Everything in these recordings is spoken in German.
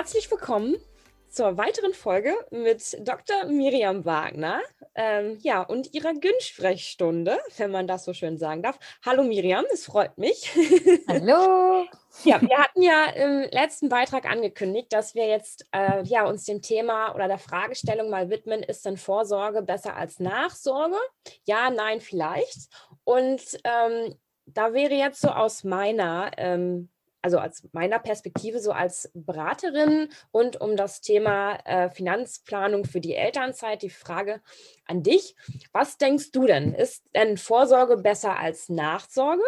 Herzlich willkommen zur weiteren Folge mit Dr. Miriam Wagner. Ähm, ja, und ihrer Gün-Sprechstunde, wenn man das so schön sagen darf. Hallo Miriam, es freut mich. Hallo. ja, wir hatten ja im letzten Beitrag angekündigt, dass wir jetzt äh, ja, uns dem Thema oder der Fragestellung mal widmen, ist denn Vorsorge besser als Nachsorge? Ja, nein, vielleicht. Und ähm, da wäre jetzt so aus meiner ähm, also aus meiner Perspektive so als Beraterin und um das Thema äh, Finanzplanung für die Elternzeit die Frage an dich. Was denkst du denn? Ist denn Vorsorge besser als Nachsorge?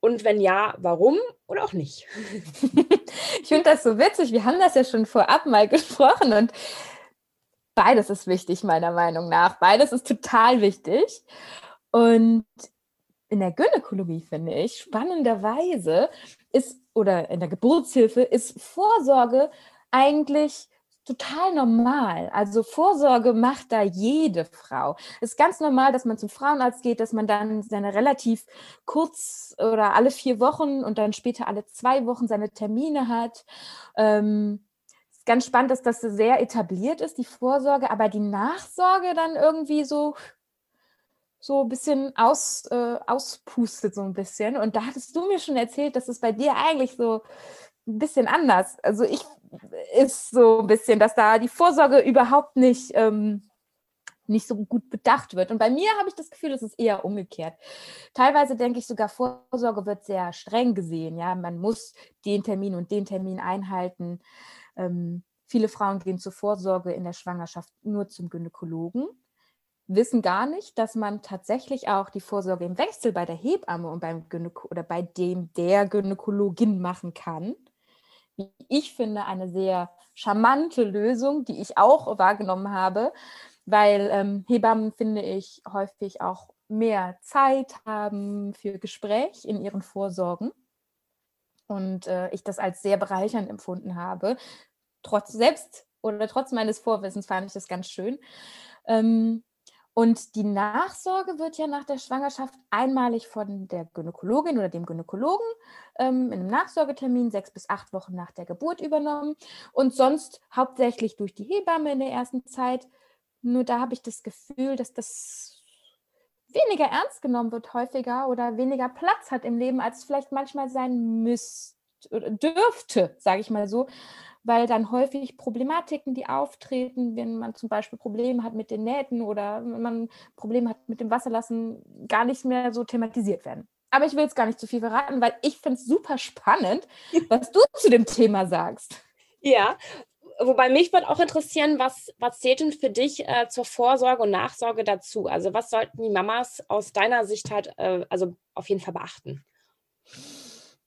Und wenn ja, warum oder auch nicht? ich finde das so witzig. Wir haben das ja schon vorab mal gesprochen und beides ist wichtig, meiner Meinung nach. Beides ist total wichtig. Und in der Gynäkologie, finde ich, spannenderweise ist, oder in der Geburtshilfe, ist Vorsorge eigentlich total normal. Also Vorsorge macht da jede Frau. Es ist ganz normal, dass man zum Frauenarzt geht, dass man dann seine relativ kurz oder alle vier Wochen und dann später alle zwei Wochen seine Termine hat. Ähm, ist ganz spannend, dass das sehr etabliert ist, die Vorsorge, aber die Nachsorge dann irgendwie so so ein bisschen aus, äh, auspustet, so ein bisschen. Und da hattest du mir schon erzählt, dass es bei dir eigentlich so ein bisschen anders. Also ich ist so ein bisschen, dass da die Vorsorge überhaupt nicht, ähm, nicht so gut bedacht wird. Und bei mir habe ich das Gefühl, es ist eher umgekehrt. Teilweise denke ich sogar, Vorsorge wird sehr streng gesehen. Ja, man muss den Termin und den Termin einhalten. Ähm, viele Frauen gehen zur Vorsorge in der Schwangerschaft nur zum Gynäkologen wissen gar nicht, dass man tatsächlich auch die Vorsorge im Wechsel bei der Hebamme und beim Gynäko oder bei dem der Gynäkologin machen kann. Wie ich finde, eine sehr charmante Lösung, die ich auch wahrgenommen habe, weil ähm, Hebammen, finde ich, häufig auch mehr Zeit haben für Gespräch in ihren Vorsorgen. Und äh, ich das als sehr bereichernd empfunden habe. Trotz selbst oder trotz meines Vorwissens fand ich das ganz schön. Ähm, und die Nachsorge wird ja nach der Schwangerschaft einmalig von der Gynäkologin oder dem Gynäkologen ähm, in einem Nachsorgetermin sechs bis acht Wochen nach der Geburt übernommen und sonst hauptsächlich durch die Hebamme in der ersten Zeit. Nur da habe ich das Gefühl, dass das weniger ernst genommen wird häufiger oder weniger Platz hat im Leben, als es vielleicht manchmal sein müsste oder dürfte, sage ich mal so weil dann häufig Problematiken, die auftreten, wenn man zum Beispiel Probleme hat mit den Nähten oder wenn man Probleme hat mit dem Wasserlassen, gar nicht mehr so thematisiert werden. Aber ich will jetzt gar nicht zu viel verraten, weil ich finde es super spannend, was du zu dem Thema sagst. Ja, wobei mich würde auch interessieren, was, was zählt denn für dich äh, zur Vorsorge und Nachsorge dazu? Also was sollten die Mamas aus deiner Sicht halt äh, also auf jeden Fall beachten?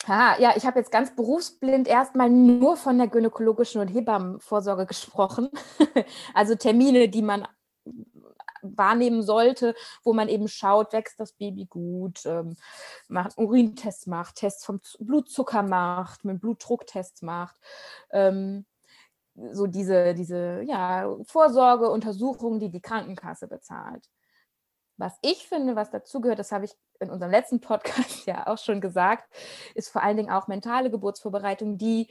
Ah, ja, ich habe jetzt ganz berufsblind erstmal nur von der gynäkologischen und Hebammenvorsorge gesprochen. also Termine, die man wahrnehmen sollte, wo man eben schaut, wächst das Baby gut, ähm, macht Urintests macht, Tests vom Blutzucker macht, mit Blutdrucktests macht. Ähm, so diese, diese ja, Vorsorge, Untersuchungen, die die Krankenkasse bezahlt. Was ich finde, was dazugehört, das habe ich in unserem letzten Podcast ja auch schon gesagt, ist vor allen Dingen auch mentale Geburtsvorbereitung, die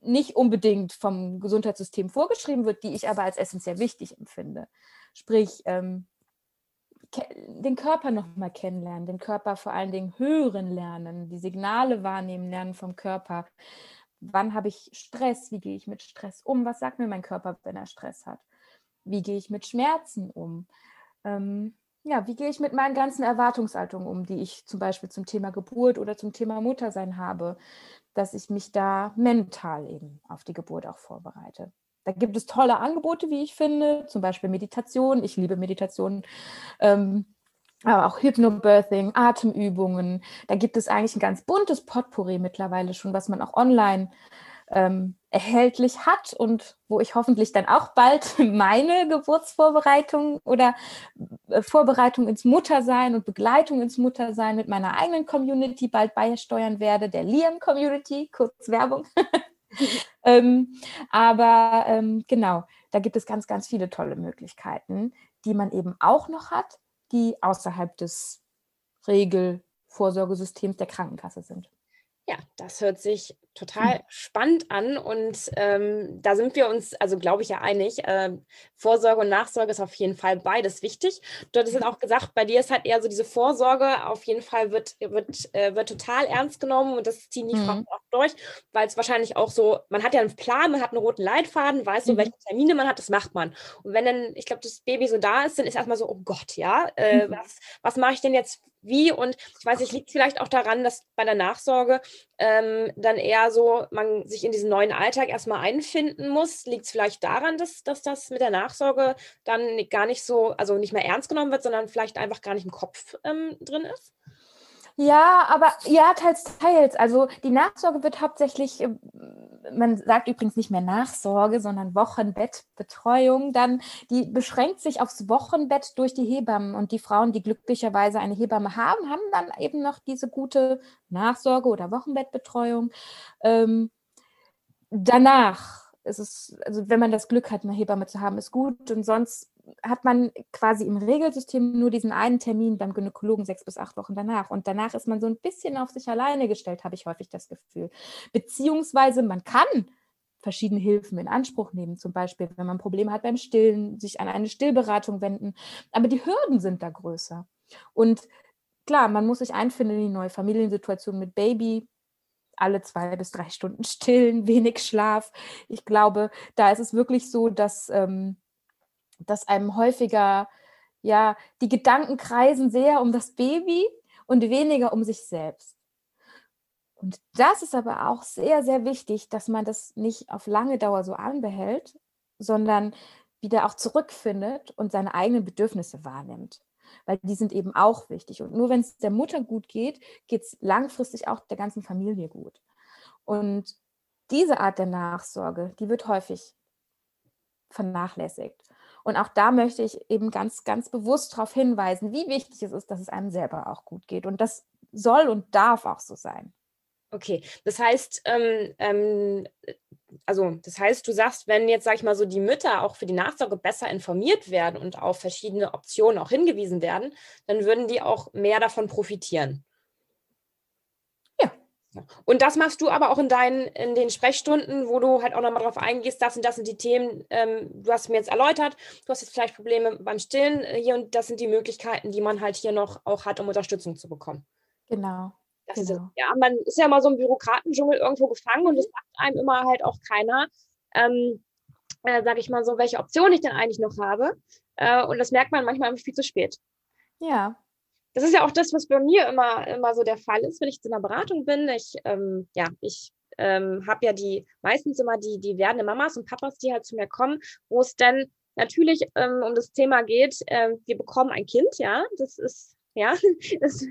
nicht unbedingt vom Gesundheitssystem vorgeschrieben wird, die ich aber als essentiell wichtig empfinde. Sprich, ähm, den Körper nochmal kennenlernen, den Körper vor allen Dingen hören lernen, die Signale wahrnehmen lernen vom Körper. Wann habe ich Stress? Wie gehe ich mit Stress um? Was sagt mir mein Körper, wenn er Stress hat? Wie gehe ich mit Schmerzen um? Ähm, ja, wie gehe ich mit meinen ganzen Erwartungshaltungen um, die ich zum Beispiel zum Thema Geburt oder zum Thema Muttersein habe, dass ich mich da mental eben auf die Geburt auch vorbereite. Da gibt es tolle Angebote, wie ich finde, zum Beispiel Meditation. Ich liebe Meditation. Ähm, aber auch Hypnobirthing, Atemübungen. Da gibt es eigentlich ein ganz buntes Potpourri mittlerweile schon, was man auch online ähm, erhältlich hat und wo ich hoffentlich dann auch bald meine Geburtsvorbereitung oder äh, Vorbereitung ins Muttersein und Begleitung ins Muttersein mit meiner eigenen Community bald beisteuern werde, der Liam Community, kurz Werbung. ähm, aber ähm, genau, da gibt es ganz, ganz viele tolle Möglichkeiten, die man eben auch noch hat, die außerhalb des Regelvorsorgesystems der Krankenkasse sind. Ja, das hört sich total spannend an und ähm, da sind wir uns, also glaube ich ja einig, äh, Vorsorge und Nachsorge ist auf jeden Fall beides wichtig. Du hattest auch gesagt, bei dir ist halt eher so diese Vorsorge, auf jeden Fall wird, wird, äh, wird total ernst genommen und das ziehen die mhm. Frauen auch durch, weil es wahrscheinlich auch so, man hat ja einen Plan, man hat einen roten Leitfaden, weiß so, mhm. welche Termine man hat, das macht man. Und wenn dann, ich glaube, das Baby so da ist, dann ist erstmal so, oh Gott, ja, äh, mhm. was, was mache ich denn jetzt wie und ich weiß nicht, liegt vielleicht auch daran, dass bei der Nachsorge ähm, dann eher so, man sich in diesen neuen Alltag erstmal einfinden muss. Liegt es vielleicht daran, dass, dass das mit der Nachsorge dann gar nicht so, also nicht mehr ernst genommen wird, sondern vielleicht einfach gar nicht im Kopf ähm, drin ist? Ja, aber ja, teils, teils. Also die Nachsorge wird hauptsächlich, äh, man sagt übrigens nicht mehr Nachsorge, sondern Wochenbettbetreuung. Dann, die beschränkt sich aufs Wochenbett durch die Hebammen. Und die Frauen, die glücklicherweise eine Hebamme haben, haben dann eben noch diese gute Nachsorge oder Wochenbettbetreuung. Ähm, danach ist also wenn man das Glück hat, eine Hebamme zu haben, ist gut. Und sonst hat man quasi im Regelsystem nur diesen einen Termin beim Gynäkologen sechs bis acht Wochen danach. Und danach ist man so ein bisschen auf sich alleine gestellt, habe ich häufig das Gefühl. Beziehungsweise man kann verschiedene Hilfen in Anspruch nehmen, zum Beispiel, wenn man Probleme hat beim Stillen, sich an eine Stillberatung wenden. Aber die Hürden sind da größer. Und klar, man muss sich einfinden in die neue Familiensituation mit Baby, alle zwei bis drei Stunden stillen, wenig Schlaf. Ich glaube, da ist es wirklich so, dass ähm, dass einem häufiger, ja, die Gedanken kreisen sehr um das Baby und weniger um sich selbst. Und das ist aber auch sehr, sehr wichtig, dass man das nicht auf lange Dauer so anbehält, sondern wieder auch zurückfindet und seine eigenen Bedürfnisse wahrnimmt. Weil die sind eben auch wichtig. Und nur wenn es der Mutter gut geht, geht es langfristig auch der ganzen Familie gut. Und diese Art der Nachsorge, die wird häufig vernachlässigt. Und auch da möchte ich eben ganz, ganz bewusst darauf hinweisen, wie wichtig es ist, dass es einem selber auch gut geht. Und das soll und darf auch so sein. Okay, das heißt, ähm, ähm, also das heißt, du sagst, wenn jetzt, sag ich mal, so die Mütter auch für die Nachsorge besser informiert werden und auf verschiedene Optionen auch hingewiesen werden, dann würden die auch mehr davon profitieren. Und das machst du aber auch in deinen, in den Sprechstunden, wo du halt auch nochmal drauf eingehst, das und das sind die Themen, ähm, du hast mir jetzt erläutert, du hast jetzt vielleicht Probleme beim Stillen äh, hier und das sind die Möglichkeiten, die man halt hier noch auch hat, um Unterstützung zu bekommen. Genau. Genau. Ist, ja, man ist ja mal so im Bürokratendschungel irgendwo gefangen und es sagt einem immer halt auch keiner, ähm, äh, sage ich mal so, welche Option ich denn eigentlich noch habe. Äh, und das merkt man manchmal viel zu spät. Ja, das ist ja auch das, was bei mir immer, immer so der Fall ist, wenn ich in einer Beratung bin. Ich, ähm, ja, ich ähm, habe ja die meistens immer die, die werdende Mamas und Papas, die halt zu mir kommen, wo es dann natürlich ähm, um das Thema geht, äh, wir bekommen ein Kind, ja, das ist ja, ist,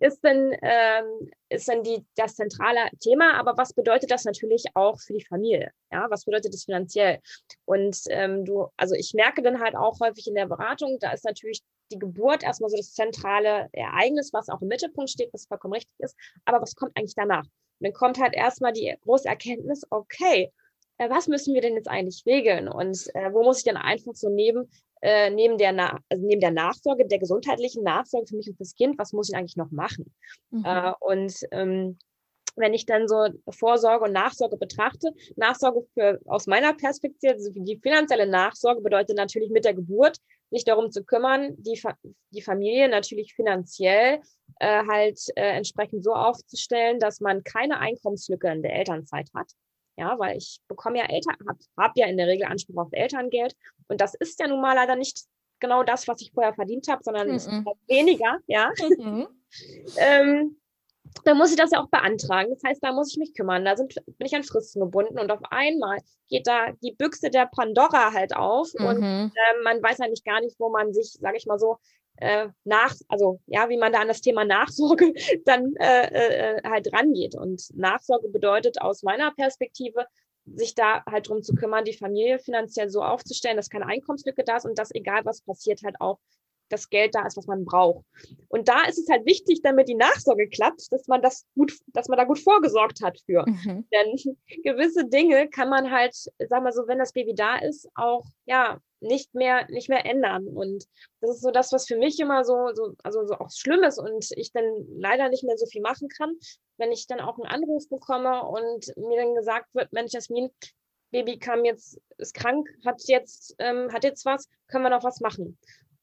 ist dann, ähm, ist dann die, das zentrale Thema. Aber was bedeutet das natürlich auch für die Familie? Ja, was bedeutet das finanziell? Und ähm, du, also ich merke dann halt auch häufig in der Beratung, da ist natürlich die Geburt erstmal so das zentrale Ereignis, was auch im Mittelpunkt steht, was vollkommen richtig ist. Aber was kommt eigentlich danach? Und dann kommt halt erstmal die große Erkenntnis, okay, äh, was müssen wir denn jetzt eigentlich regeln und äh, wo muss ich denn einfach so neben äh, neben, der Na also neben der Nachsorge, der gesundheitlichen Nachsorge für mich und fürs Kind, was muss ich eigentlich noch machen? Mhm. Äh, und ähm, wenn ich dann so Vorsorge und Nachsorge betrachte, Nachsorge für, aus meiner Perspektive, also die finanzielle Nachsorge bedeutet natürlich mit der Geburt, sich darum zu kümmern, die, Fa die Familie natürlich finanziell äh, halt äh, entsprechend so aufzustellen, dass man keine Einkommenslücke in der Elternzeit hat. Ja, weil ich bekomme ja Eltern, habe hab ja in der Regel Anspruch auf Elterngeld. Und das ist ja nun mal leider nicht genau das, was ich vorher verdient habe, sondern mm weniger, ja. Mhm. ähm, dann muss ich das ja auch beantragen. Das heißt, da muss ich mich kümmern. Da sind, bin ich an Fristen gebunden und auf einmal geht da die Büchse der Pandora halt auf mhm. und äh, man weiß eigentlich gar nicht, wo man sich, sage ich mal so, äh, nach, also ja, wie man da an das Thema Nachsorge dann äh, äh, halt rangeht. Und Nachsorge bedeutet aus meiner Perspektive, sich da halt drum zu kümmern, die Familie finanziell so aufzustellen, dass keine Einkommenslücke da ist und dass egal was passiert, halt auch das Geld da ist, was man braucht. Und da ist es halt wichtig, damit die Nachsorge klappt, dass man das gut, dass man da gut vorgesorgt hat für. Mhm. Denn gewisse Dinge kann man halt, sag mal so, wenn das Baby da ist, auch ja nicht mehr, nicht mehr ändern. Und das ist so das, was für mich immer so, so, also so auch schlimm ist und ich dann leider nicht mehr so viel machen kann, wenn ich dann auch einen Anruf bekomme und mir dann gesagt wird, Mensch, Jasmin, Baby kam jetzt, ist krank, hat jetzt, ähm, hat jetzt was, können wir noch was machen?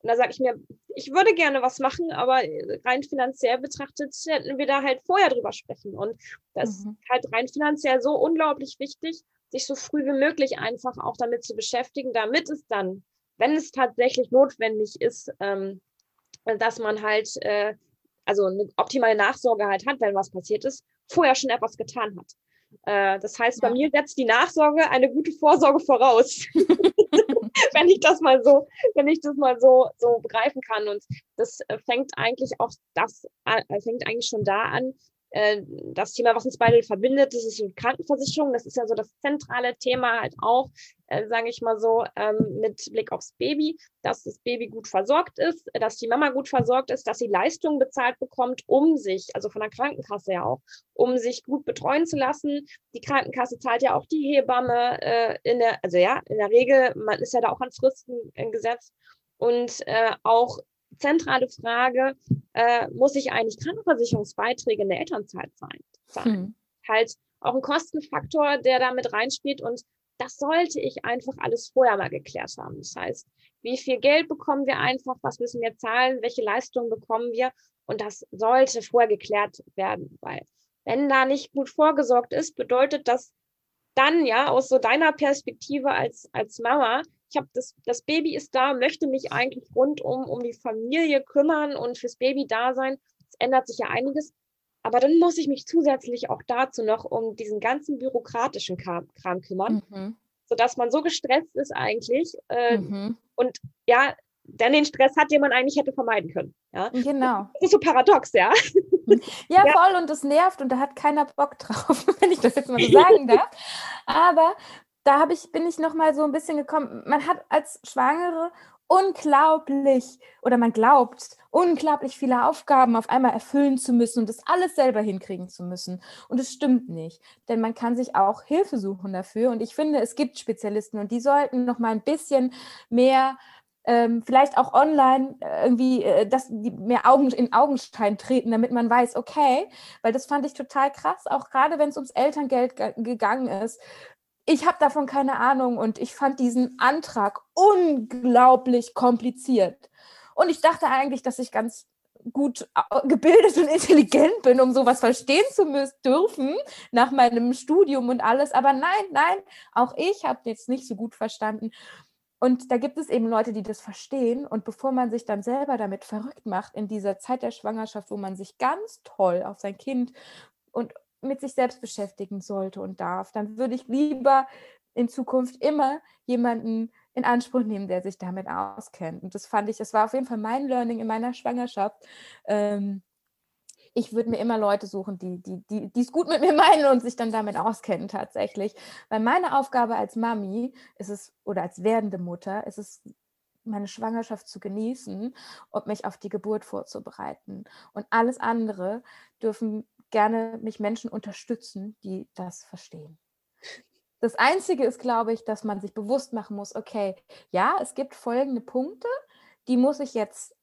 Und da sage ich mir, ich würde gerne was machen, aber rein finanziell betrachtet hätten wir da halt vorher drüber sprechen. Und das mhm. ist halt rein finanziell so unglaublich wichtig, sich so früh wie möglich einfach auch damit zu beschäftigen, damit es dann, wenn es tatsächlich notwendig ist, ähm, dass man halt äh, also eine optimale Nachsorge halt hat, wenn was passiert ist, vorher schon etwas getan hat. Äh, das heißt, ja. bei mir setzt die Nachsorge eine gute Vorsorge voraus. wenn ich das mal so, wenn ich das mal so, so begreifen kann. Und das äh, fängt eigentlich auch das, äh, fängt eigentlich schon da an, das Thema, was uns beide verbindet, das ist die Krankenversicherung. Das ist ja so das zentrale Thema halt auch, äh, sage ich mal so, ähm, mit Blick aufs Baby, dass das Baby gut versorgt ist, dass die Mama gut versorgt ist, dass sie Leistungen bezahlt bekommt, um sich, also von der Krankenkasse ja auch, um sich gut betreuen zu lassen. Die Krankenkasse zahlt ja auch die Hebamme äh, in der, also ja, in der Regel, man ist ja da auch an Fristen gesetzt und äh, auch zentrale Frage, äh, muss ich eigentlich Krankenversicherungsbeiträge in der Elternzeit zahlen? Hm. Halt auch ein Kostenfaktor, der da mit reinspielt und das sollte ich einfach alles vorher mal geklärt haben. Das heißt, wie viel Geld bekommen wir einfach, was müssen wir zahlen, welche Leistungen bekommen wir und das sollte vorher geklärt werden, weil wenn da nicht gut vorgesorgt ist, bedeutet das dann ja aus so deiner Perspektive als, als Mama, ich habe das, das Baby ist da, möchte mich eigentlich rundum um die Familie kümmern und fürs Baby da sein. Es ändert sich ja einiges. Aber dann muss ich mich zusätzlich auch dazu noch um diesen ganzen bürokratischen Kram, Kram kümmern, mhm. sodass man so gestresst ist eigentlich. Äh, mhm. Und ja, dann den Stress hat, den man eigentlich hätte vermeiden können. Ja? Genau. Das ist so paradox, ja. Ja, ja, voll und das nervt und da hat keiner Bock drauf, wenn ich das jetzt mal so sagen darf. Aber da habe ich, bin ich noch mal so ein bisschen gekommen. Man hat als Schwangere unglaublich oder man glaubt, unglaublich viele Aufgaben auf einmal erfüllen zu müssen und das alles selber hinkriegen zu müssen. Und es stimmt nicht, denn man kann sich auch Hilfe suchen dafür. Und ich finde, es gibt Spezialisten und die sollten noch mal ein bisschen mehr ähm, vielleicht auch online äh, irgendwie äh, das, mehr Augen in Augenschein treten, damit man weiß, okay, weil das fand ich total krass, auch gerade wenn es ums Elterngeld gegangen ist ich habe davon keine Ahnung und ich fand diesen Antrag unglaublich kompliziert. Und ich dachte eigentlich, dass ich ganz gut äh, gebildet und intelligent bin, um sowas verstehen zu müssen, dürfen nach meinem Studium und alles. Aber nein, nein, auch ich habe jetzt nicht so gut verstanden. Und da gibt es eben Leute, die das verstehen. Und bevor man sich dann selber damit verrückt macht, in dieser Zeit der Schwangerschaft, wo man sich ganz toll auf sein Kind und mit sich selbst beschäftigen sollte und darf, dann würde ich lieber in Zukunft immer jemanden in Anspruch nehmen, der sich damit auskennt. Und das fand ich, das war auf jeden Fall mein Learning in meiner Schwangerschaft. Ähm, ich würde mir immer Leute suchen, die, die, die es gut mit mir meinen und sich dann damit auskennen tatsächlich. Weil meine Aufgabe als Mami ist es, oder als werdende Mutter, ist es, meine Schwangerschaft zu genießen und mich auf die Geburt vorzubereiten. Und alles andere dürfen gerne mich Menschen unterstützen, die das verstehen. Das Einzige ist, glaube ich, dass man sich bewusst machen muss, okay, ja, es gibt folgende Punkte, die muss ich jetzt,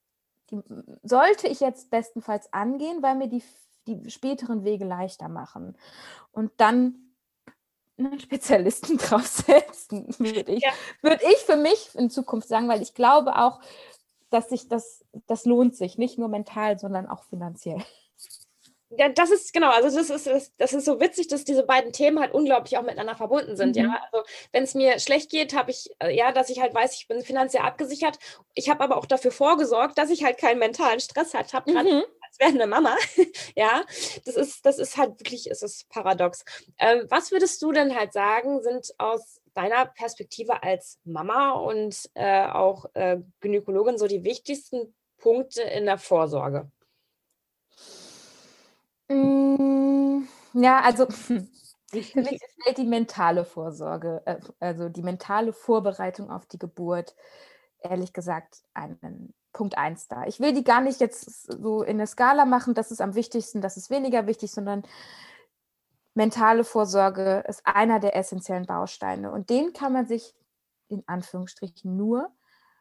die sollte ich jetzt bestenfalls angehen, weil mir die, die späteren Wege leichter machen. Und dann einen Spezialisten draufsetzen, würde ich, ja. würd ich für mich in Zukunft sagen, weil ich glaube auch, dass sich das, das lohnt sich, nicht nur mental, sondern auch finanziell. Ja, das ist genau, also das ist, das ist so witzig, dass diese beiden Themen halt unglaublich auch miteinander verbunden sind. Mhm. Ja, also wenn es mir schlecht geht, habe ich, äh, ja, dass ich halt weiß, ich bin finanziell abgesichert. Ich habe aber auch dafür vorgesorgt, dass ich halt keinen mentalen Stress halt habe, gerade mhm. als werdende Mama. ja, das ist, das ist halt wirklich, ist es paradox. Ähm, was würdest du denn halt sagen, sind aus deiner Perspektive als Mama und äh, auch äh, Gynäkologin so die wichtigsten Punkte in der Vorsorge? Mm, ja, also für mich halt die mentale Vorsorge, äh, also die mentale Vorbereitung auf die Geburt, ehrlich gesagt, einen Punkt 1 da. Ich will die gar nicht jetzt so in der Skala machen, das ist am wichtigsten, das ist weniger wichtig, sondern mentale Vorsorge ist einer der essentiellen Bausteine und den kann man sich in Anführungsstrichen nur,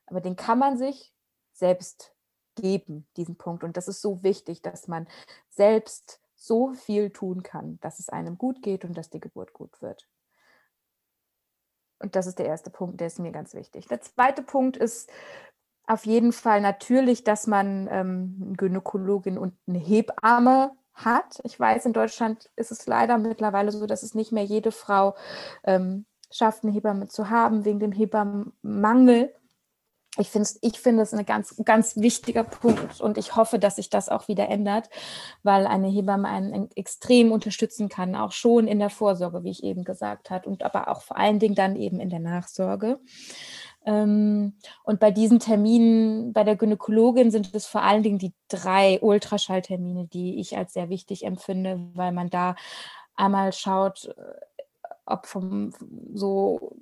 aber den kann man sich selbst geben, diesen Punkt. Und das ist so wichtig, dass man selbst so viel tun kann, dass es einem gut geht und dass die Geburt gut wird. Und das ist der erste Punkt, der ist mir ganz wichtig. Der zweite Punkt ist auf jeden Fall natürlich, dass man ähm, eine Gynäkologin und eine Hebamme hat. Ich weiß, in Deutschland ist es leider mittlerweile so, dass es nicht mehr jede Frau ähm, schafft, eine Hebamme zu haben, wegen dem Hebammenmangel ich finde ich finde es ein ganz, ganz wichtiger Punkt und ich hoffe, dass sich das auch wieder ändert, weil eine Hebamme einen extrem unterstützen kann, auch schon in der Vorsorge, wie ich eben gesagt habe, und aber auch vor allen Dingen dann eben in der Nachsorge. Ähm, und bei diesen Terminen, bei der Gynäkologin sind es vor allen Dingen die drei Ultraschalltermine, die ich als sehr wichtig empfinde, weil man da einmal schaut, ob vom so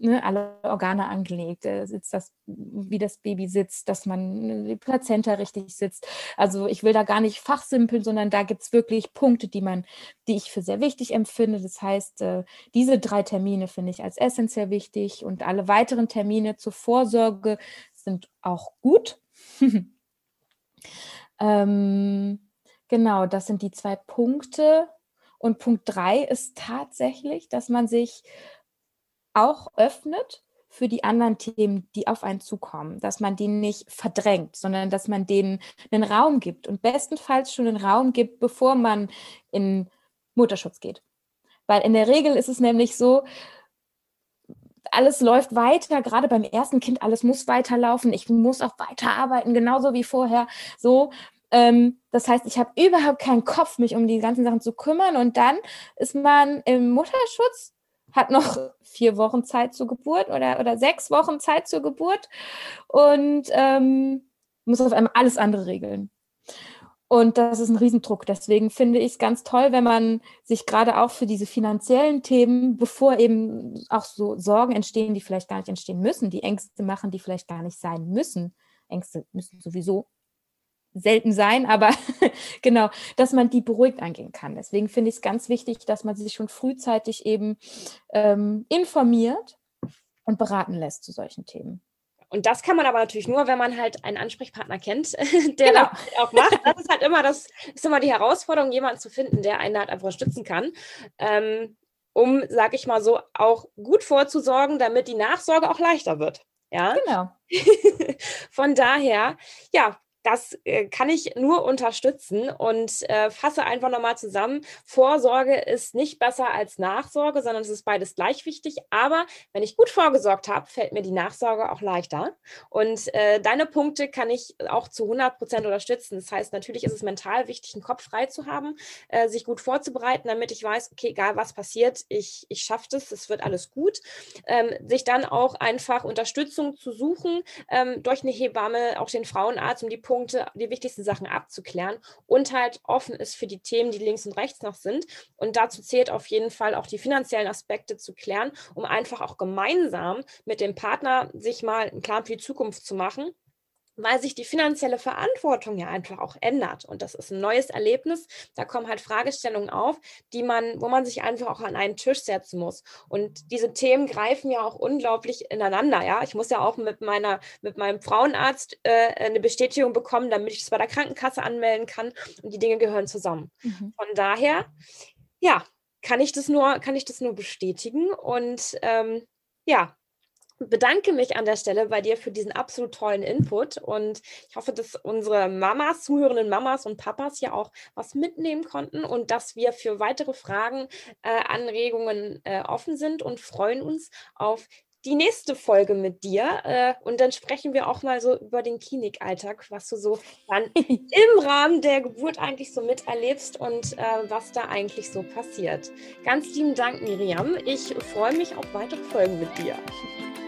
ne, alle Organe angelegt, äh, sitzt das, wie das Baby sitzt, dass man die Plazenta richtig sitzt. Also ich will da gar nicht fachsimpeln, sondern da gibt es wirklich Punkte, die man, die ich für sehr wichtig empfinde. Das heißt, äh, diese drei Termine finde ich als essentiell wichtig und alle weiteren Termine zur Vorsorge sind auch gut. ähm, genau, das sind die zwei Punkte. Und Punkt drei ist tatsächlich, dass man sich auch öffnet für die anderen Themen, die auf einen zukommen, dass man die nicht verdrängt, sondern dass man denen einen Raum gibt und bestenfalls schon einen Raum gibt, bevor man in Mutterschutz geht. Weil in der Regel ist es nämlich so, alles läuft weiter, gerade beim ersten Kind, alles muss weiterlaufen, ich muss auch weiterarbeiten, genauso wie vorher. So, ähm, das heißt, ich habe überhaupt keinen Kopf, mich um die ganzen Sachen zu kümmern. Und dann ist man im Mutterschutz, hat noch vier Wochen Zeit zur Geburt oder, oder sechs Wochen Zeit zur Geburt und ähm, muss auf einmal alles andere regeln. Und das ist ein Riesendruck. Deswegen finde ich es ganz toll, wenn man sich gerade auch für diese finanziellen Themen, bevor eben auch so Sorgen entstehen, die vielleicht gar nicht entstehen müssen, die Ängste machen, die vielleicht gar nicht sein müssen. Ängste müssen sowieso selten sein, aber genau, dass man die beruhigt angehen kann. Deswegen finde ich es ganz wichtig, dass man sich schon frühzeitig eben ähm, informiert und beraten lässt zu solchen Themen. Und das kann man aber natürlich nur, wenn man halt einen Ansprechpartner kennt, der genau. das auch macht. Das ist halt immer das ist immer die Herausforderung, jemanden zu finden, der einen halt einfach stützen kann. Ähm, um, sag ich mal so, auch gut vorzusorgen, damit die Nachsorge auch leichter wird. Ja, genau. Von daher, ja, das äh, kann ich nur unterstützen und äh, fasse einfach nochmal zusammen. Vorsorge ist nicht besser als Nachsorge, sondern es ist beides gleich wichtig. Aber wenn ich gut vorgesorgt habe, fällt mir die Nachsorge auch leichter. Und äh, deine Punkte kann ich auch zu 100 Prozent unterstützen. Das heißt, natürlich ist es mental wichtig, einen Kopf frei zu haben, äh, sich gut vorzubereiten, damit ich weiß, okay, egal was passiert, ich, ich schaffe das, es wird alles gut. Ähm, sich dann auch einfach Unterstützung zu suchen ähm, durch eine Hebamme, auch den Frauenarzt, um die Punkte Punkte, die wichtigsten Sachen abzuklären und halt offen ist für die Themen, die links und rechts noch sind. Und dazu zählt auf jeden Fall auch die finanziellen Aspekte zu klären, um einfach auch gemeinsam mit dem Partner sich mal einen Plan für die Zukunft zu machen weil sich die finanzielle Verantwortung ja einfach auch ändert. Und das ist ein neues Erlebnis. Da kommen halt Fragestellungen auf, die man, wo man sich einfach auch an einen Tisch setzen muss. Und diese Themen greifen ja auch unglaublich ineinander. Ja, ich muss ja auch mit meiner, mit meinem Frauenarzt äh, eine Bestätigung bekommen, damit ich das bei der Krankenkasse anmelden kann. Und die Dinge gehören zusammen. Mhm. Von daher, ja, kann ich das nur, kann ich das nur bestätigen. Und ähm, ja, bedanke mich an der Stelle bei dir für diesen absolut tollen Input und ich hoffe, dass unsere Mamas, zuhörenden Mamas und Papas ja auch was mitnehmen konnten und dass wir für weitere Fragen, äh, Anregungen äh, offen sind und freuen uns auf die nächste Folge mit dir äh, und dann sprechen wir auch mal so über den Klinikalltag, was du so dann im Rahmen der Geburt eigentlich so miterlebst und äh, was da eigentlich so passiert. Ganz lieben Dank, Miriam. Ich freue mich auf weitere Folgen mit dir.